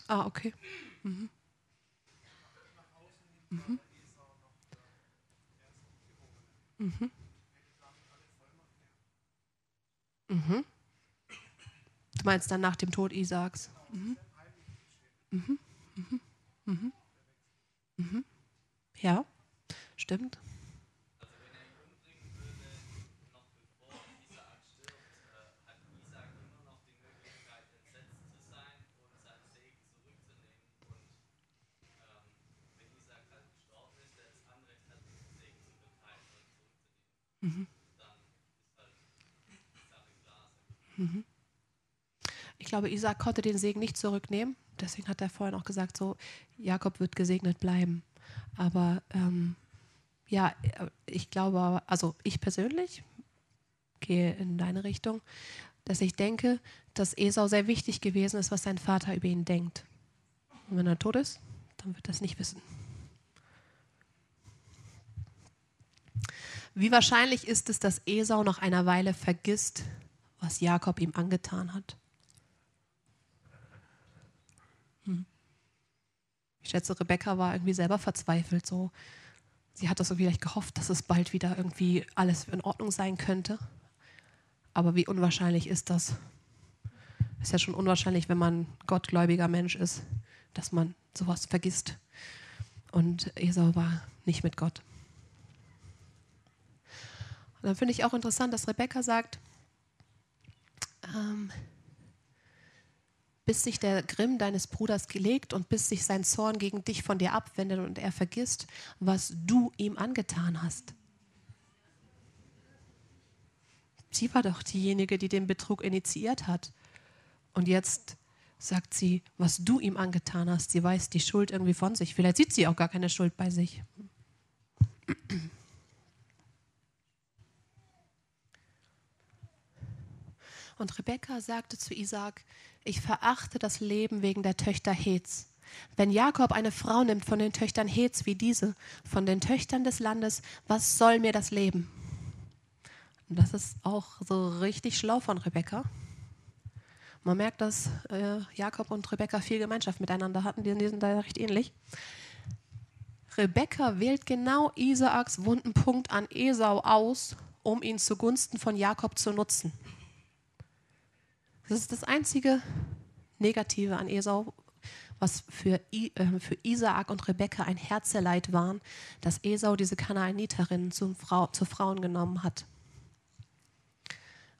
Ah, okay. Mhm. Mhm. Mhm. Mhm. Du meinst dann nach dem Tod Isaaks? Mhm. Mhm. Mhm. Mhm. Mhm. Ja, stimmt. Mhm. Mhm. Ich glaube, Isaac konnte den Segen nicht zurücknehmen. Deswegen hat er vorhin auch gesagt, so, Jakob wird gesegnet bleiben. Aber ähm, ja, ich glaube, also ich persönlich gehe in deine Richtung, dass ich denke, dass Esau sehr wichtig gewesen ist, was sein Vater über ihn denkt. Und wenn er tot ist, dann wird er es nicht wissen. Wie wahrscheinlich ist es, dass Esau nach einer Weile vergisst, was Jakob ihm angetan hat? Ich schätze, Rebecca war irgendwie selber verzweifelt. So. Sie hat das so vielleicht gehofft, dass es bald wieder irgendwie alles in Ordnung sein könnte. Aber wie unwahrscheinlich ist das? Ist ja schon unwahrscheinlich, wenn man gottgläubiger Mensch ist, dass man sowas vergisst. Und Esau war nicht mit Gott. Und dann finde ich auch interessant, dass Rebecca sagt, ähm, bis sich der Grimm deines Bruders gelegt und bis sich sein Zorn gegen dich von dir abwendet und er vergisst, was du ihm angetan hast. Sie war doch diejenige, die den Betrug initiiert hat. Und jetzt sagt sie, was du ihm angetan hast. Sie weiß die Schuld irgendwie von sich. Vielleicht sieht sie auch gar keine Schuld bei sich. Und Rebekka sagte zu Isaak, ich verachte das Leben wegen der Töchter Heths. Wenn Jakob eine Frau nimmt von den Töchtern Heths wie diese, von den Töchtern des Landes, was soll mir das Leben? Und das ist auch so richtig schlau von Rebekka. Man merkt, dass äh, Jakob und Rebekka viel Gemeinschaft miteinander hatten, die sind da recht ähnlich. Rebekka wählt genau Isaaks wunden Punkt an Esau aus, um ihn zugunsten von Jakob zu nutzen. Das ist das einzige Negative an Esau, was für, I, äh, für Isaak und Rebekka ein Herzeleid war, dass Esau diese Kanaaniterinnen zum Frau, zu Frauen genommen hat.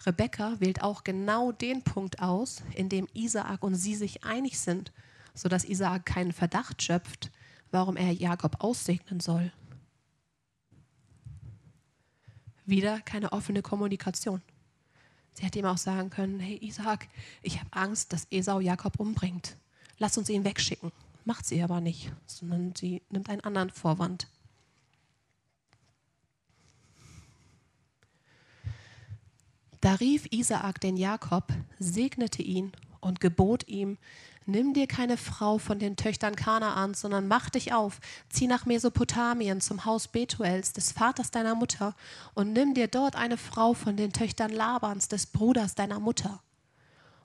Rebekka wählt auch genau den Punkt aus, in dem Isaak und sie sich einig sind, sodass Isaak keinen Verdacht schöpft, warum er Jakob aussegnen soll. Wieder keine offene Kommunikation. Sie hätte ihm auch sagen können, hey Isaac, ich habe Angst, dass Esau Jakob umbringt. Lass uns ihn wegschicken. Macht sie aber nicht, sondern sie nimmt einen anderen Vorwand. Da rief Isaak den Jakob, segnete ihn und gebot ihm, Nimm dir keine Frau von den Töchtern Kanaans, sondern mach dich auf, zieh nach Mesopotamien zum Haus Betuels, des Vaters deiner Mutter, und nimm dir dort eine Frau von den Töchtern Labans, des Bruders deiner Mutter.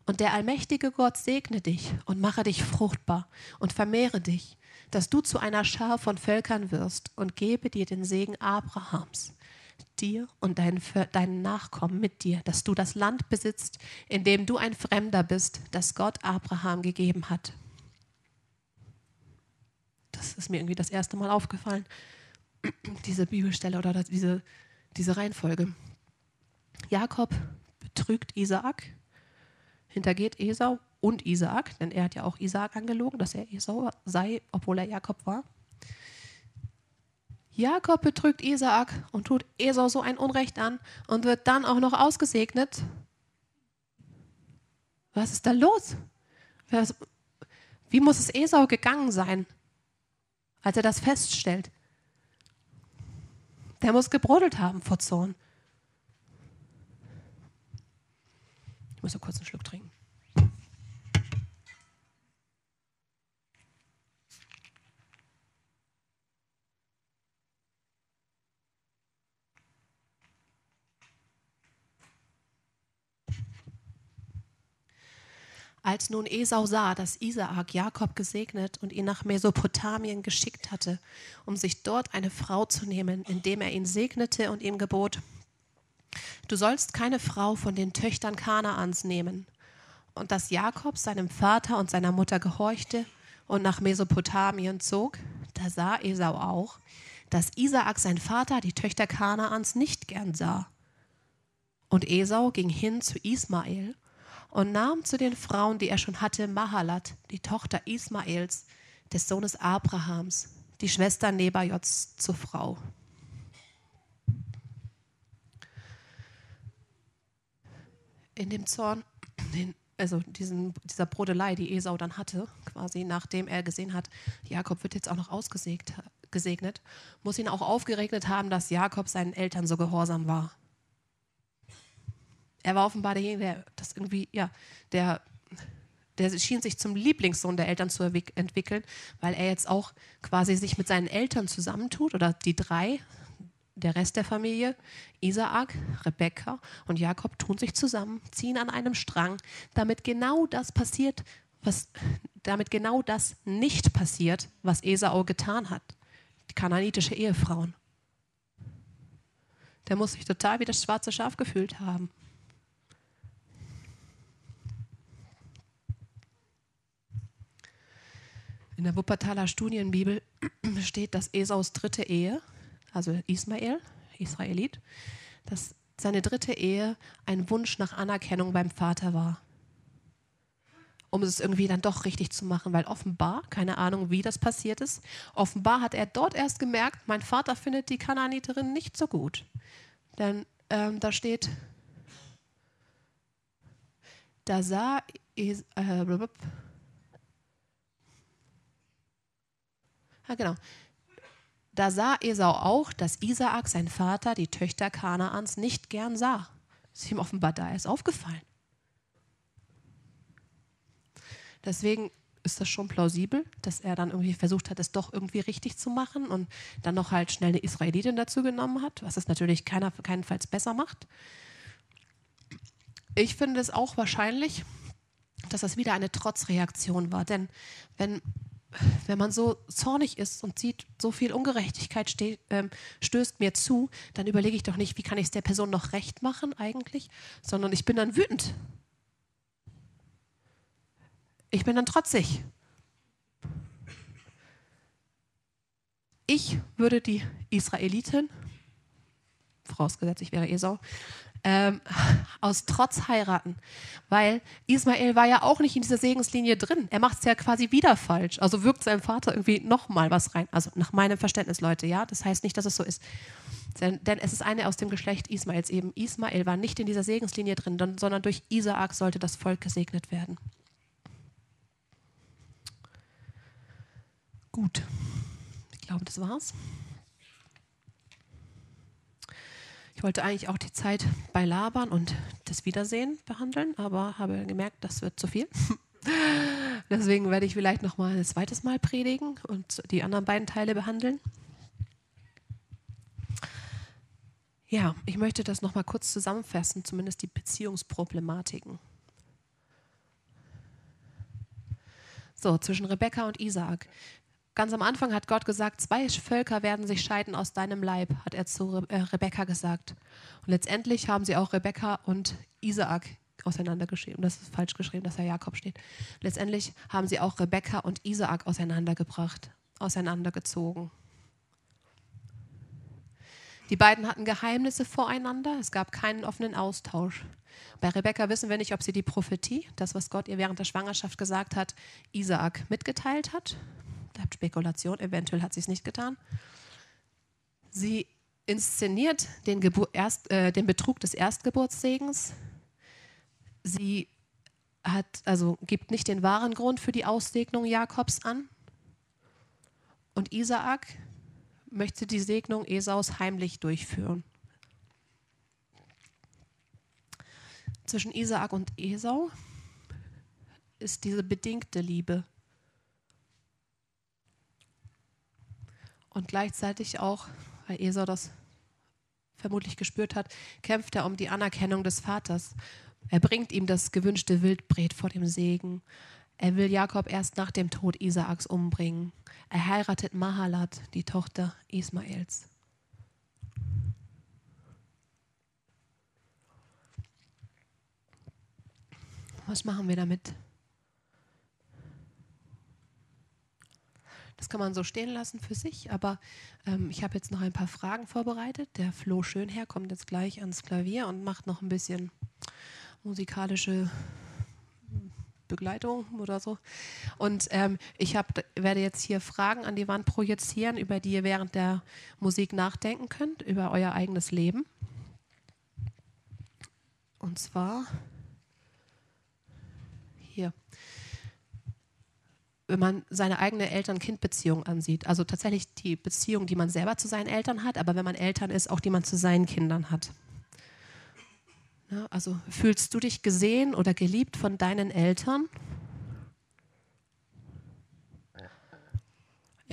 Und der allmächtige Gott segne dich und mache dich fruchtbar und vermehre dich, dass du zu einer Schar von Völkern wirst und gebe dir den Segen Abrahams dir und deinen, deinen Nachkommen mit dir, dass du das Land besitzt, in dem du ein Fremder bist, das Gott Abraham gegeben hat. Das ist mir irgendwie das erste Mal aufgefallen, diese Bibelstelle oder diese, diese Reihenfolge. Jakob betrügt Isaak, hintergeht Esau und Isaak, denn er hat ja auch Isaak angelogen, dass er Esau sei, obwohl er Jakob war. Jakob betrügt Isaak und tut Esau so ein Unrecht an und wird dann auch noch ausgesegnet. Was ist da los? Wie muss es Esau gegangen sein, als er das feststellt? Der muss gebrodelt haben vor Zorn. Ich muss so kurz einen Schluck trinken. Als nun Esau sah, dass Isaak Jakob gesegnet und ihn nach Mesopotamien geschickt hatte, um sich dort eine Frau zu nehmen, indem er ihn segnete und ihm gebot, Du sollst keine Frau von den Töchtern Kanaans nehmen. Und dass Jakob seinem Vater und seiner Mutter gehorchte und nach Mesopotamien zog, da sah Esau auch, dass Isaak sein Vater die Töchter Kanaans nicht gern sah. Und Esau ging hin zu Ismael und nahm zu den Frauen, die er schon hatte, Mahalat, die Tochter Ismaels, des Sohnes Abrahams, die Schwester Nebajots, zur Frau. In dem Zorn, also diesen, dieser Brodelei, die Esau dann hatte, quasi nachdem er gesehen hat, Jakob wird jetzt auch noch ausgesegnet, muss ihn auch aufgeregnet haben, dass Jakob seinen Eltern so gehorsam war. Er war offenbar derjenige, der das irgendwie, ja, der, der schien sich zum Lieblingssohn der Eltern zu entwickeln, weil er jetzt auch quasi sich mit seinen Eltern zusammentut oder die drei, der Rest der Familie, Isaak, Rebekka und Jakob tun sich zusammen, ziehen an einem Strang, damit genau das passiert, was, damit genau das nicht passiert, was Esau getan hat. Die kananitische Ehefrauen. Der muss sich total wie das schwarze Schaf gefühlt haben. In der Wuppertaler Studienbibel steht, dass Esaus dritte Ehe, also Ismael, Israelit, dass seine dritte Ehe ein Wunsch nach Anerkennung beim Vater war. Um es irgendwie dann doch richtig zu machen, weil offenbar, keine Ahnung, wie das passiert ist, offenbar hat er dort erst gemerkt, mein Vater findet die Kanaaniterin nicht so gut. Denn ähm, da steht, da sah es, äh, Ja, genau. Da sah Esau auch, dass Isaak, sein Vater, die Töchter Kanaans nicht gern sah. Das ist ihm offenbar da erst aufgefallen. Deswegen ist das schon plausibel, dass er dann irgendwie versucht hat, es doch irgendwie richtig zu machen und dann noch halt schnell eine Israelitin dazu genommen hat, was es natürlich keiner, keinenfalls besser macht. Ich finde es auch wahrscheinlich, dass das wieder eine Trotzreaktion war. Denn wenn, wenn man so zornig ist und sieht, so viel Ungerechtigkeit ste ähm, stößt mir zu, dann überlege ich doch nicht, wie kann ich es der Person noch recht machen eigentlich, sondern ich bin dann wütend. Ich bin dann trotzig. Ich würde die Israeliten, vorausgesetzt ich wäre Esau, ähm, aus Trotz heiraten. Weil Ismael war ja auch nicht in dieser Segenslinie drin. Er macht es ja quasi wieder falsch. Also wirkt sein Vater irgendwie nochmal was rein. Also nach meinem Verständnis, Leute, ja. Das heißt nicht, dass es so ist. Denn, denn, es ist eine aus dem Geschlecht Ismaels eben. Ismael war nicht in dieser Segenslinie drin, sondern durch Isaak sollte das Volk gesegnet werden. Gut, ich glaube, das war's. Ich wollte eigentlich auch die Zeit bei Labern und das Wiedersehen behandeln, aber habe gemerkt, das wird zu viel. Deswegen werde ich vielleicht noch mal ein zweites Mal predigen und die anderen beiden Teile behandeln. Ja, ich möchte das noch mal kurz zusammenfassen, zumindest die Beziehungsproblematiken. So, zwischen Rebekka und Isaak. Ganz am Anfang hat Gott gesagt, zwei Völker werden sich scheiden aus deinem Leib, hat er zu Re äh, Rebekka gesagt. Und letztendlich haben sie auch Rebekka und Isaak auseinandergeschrieben. Das ist falsch geschrieben, dass da Jakob steht. Letztendlich haben sie auch Rebekka und Isaak auseinandergebracht, auseinandergezogen. Die beiden hatten Geheimnisse voreinander. Es gab keinen offenen Austausch. Bei Rebekka wissen wir nicht, ob sie die Prophetie, das, was Gott ihr während der Schwangerschaft gesagt hat, Isaak mitgeteilt hat bleibt Spekulation, eventuell hat sie es nicht getan. Sie inszeniert den, Erst, äh, den Betrug des Erstgeburtssegens. Sie hat, also gibt nicht den wahren Grund für die Aussegnung Jakobs an. Und Isaak möchte die Segnung Esaus heimlich durchführen. Zwischen Isaak und Esau ist diese bedingte Liebe Und gleichzeitig auch, weil Esau das vermutlich gespürt hat, kämpft er um die Anerkennung des Vaters. Er bringt ihm das gewünschte Wildbret vor dem Segen. Er will Jakob erst nach dem Tod Isaaks umbringen. Er heiratet Mahalat, die Tochter Ismaels. Was machen wir damit? Kann man so stehen lassen für sich, aber ähm, ich habe jetzt noch ein paar Fragen vorbereitet. Der Flo Schönherr kommt jetzt gleich ans Klavier und macht noch ein bisschen musikalische Begleitung oder so. Und ähm, ich hab, werde jetzt hier Fragen an die Wand projizieren, über die ihr während der Musik nachdenken könnt, über euer eigenes Leben. Und zwar hier wenn man seine eigene Eltern-Kind-Beziehung ansieht. Also tatsächlich die Beziehung, die man selber zu seinen Eltern hat, aber wenn man Eltern ist, auch die man zu seinen Kindern hat. Ja, also fühlst du dich gesehen oder geliebt von deinen Eltern?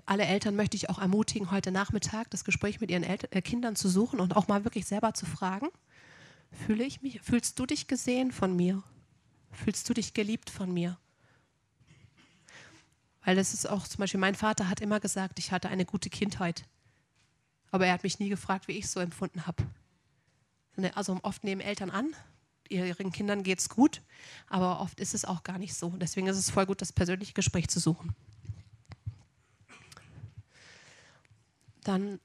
Alle Eltern möchte ich auch ermutigen, heute Nachmittag das Gespräch mit ihren Eltern, äh, Kindern zu suchen und auch mal wirklich selber zu fragen. Fühle ich mich, fühlst du dich gesehen von mir? Fühlst du dich geliebt von mir? Weil das ist auch zum Beispiel, mein Vater hat immer gesagt, ich hatte eine gute Kindheit. Aber er hat mich nie gefragt, wie ich es so empfunden habe. Also oft nehmen Eltern an, ihren Kindern geht es gut, aber oft ist es auch gar nicht so. Deswegen ist es voll gut, das persönliche Gespräch zu suchen. Dann,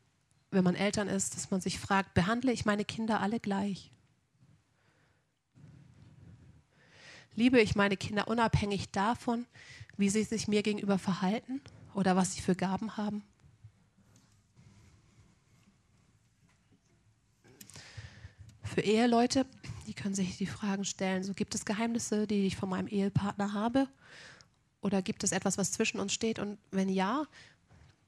wenn man Eltern ist, dass man sich fragt, behandle ich meine Kinder alle gleich? Liebe ich meine Kinder unabhängig davon, wie sie sich mir gegenüber verhalten oder was sie für Gaben haben? Für Eheleute, die können sich die Fragen stellen, so gibt es Geheimnisse, die ich von meinem Ehepartner habe? Oder gibt es etwas, was zwischen uns steht? Und wenn ja,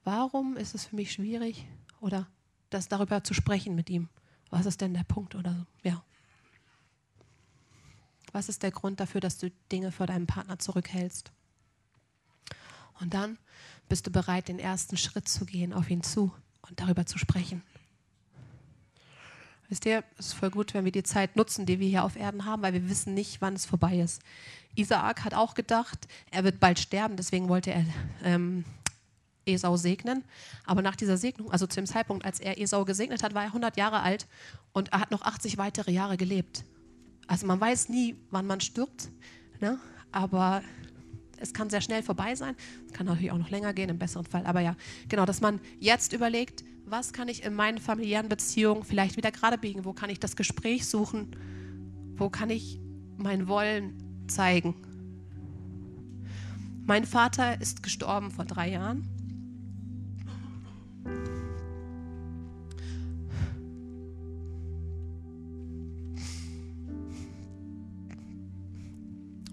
warum ist es für mich schwierig oder das darüber zu sprechen mit ihm? Was ist denn der Punkt oder so? Ja. Was ist der Grund dafür, dass du Dinge vor deinem Partner zurückhältst? Und dann bist du bereit, den ersten Schritt zu gehen, auf ihn zu und darüber zu sprechen. Wisst ihr, es ist voll gut, wenn wir die Zeit nutzen, die wir hier auf Erden haben, weil wir wissen nicht, wann es vorbei ist. Isaak hat auch gedacht, er wird bald sterben, deswegen wollte er ähm, Esau segnen. Aber nach dieser Segnung, also zu dem Zeitpunkt, als er Esau gesegnet hat, war er 100 Jahre alt und er hat noch 80 weitere Jahre gelebt. Also man weiß nie, wann man stirbt, ne? aber es kann sehr schnell vorbei sein. Es kann natürlich auch noch länger gehen, im besseren Fall. Aber ja, genau, dass man jetzt überlegt, was kann ich in meinen familiären Beziehungen vielleicht wieder gerade biegen? Wo kann ich das Gespräch suchen? Wo kann ich mein Wollen zeigen? Mein Vater ist gestorben vor drei Jahren.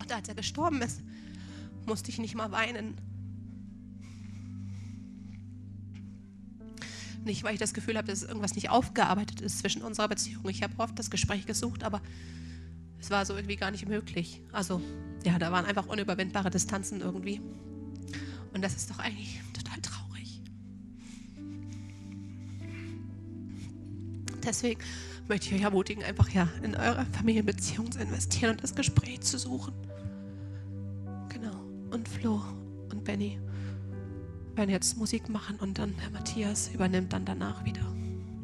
Und als er gestorben ist, musste ich nicht mal weinen. Nicht, weil ich das Gefühl habe, dass irgendwas nicht aufgearbeitet ist zwischen unserer Beziehung. Ich habe oft das Gespräch gesucht, aber es war so irgendwie gar nicht möglich. Also, ja, da waren einfach unüberwindbare Distanzen irgendwie. Und das ist doch eigentlich total traurig. Deswegen möchte ich euch ermutigen, einfach ja in eure Familienbeziehung zu investieren und das Gespräch zu suchen. Und Flo und Benny werden jetzt Musik machen und dann Herr Matthias übernimmt dann danach wieder.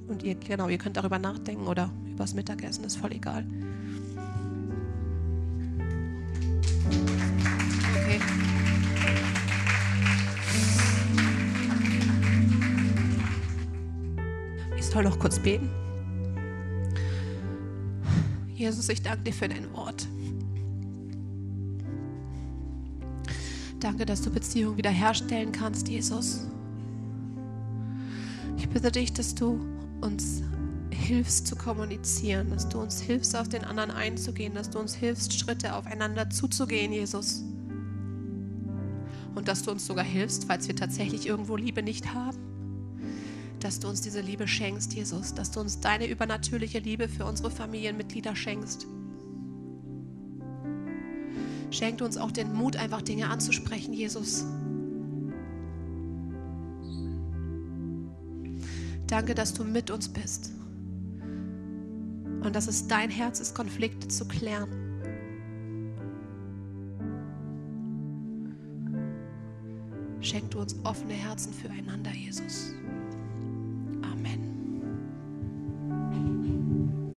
Und ihr, genau, ihr könnt darüber nachdenken oder übers Mittagessen, ist voll egal. Okay. Ich soll noch kurz beten. Jesus, ich danke dir für dein Wort. Danke, dass du Beziehungen wiederherstellen kannst, Jesus. Ich bitte dich, dass du uns hilfst zu kommunizieren, dass du uns hilfst, auf den anderen einzugehen, dass du uns hilfst, Schritte aufeinander zuzugehen, Jesus. Und dass du uns sogar hilfst, falls wir tatsächlich irgendwo Liebe nicht haben, dass du uns diese Liebe schenkst, Jesus, dass du uns deine übernatürliche Liebe für unsere Familienmitglieder schenkst. Schenkt uns auch den Mut, einfach Dinge anzusprechen, Jesus. Danke, dass du mit uns bist. Und dass es dein Herz ist, Konflikte zu klären. Schenk du uns offene Herzen füreinander, Jesus.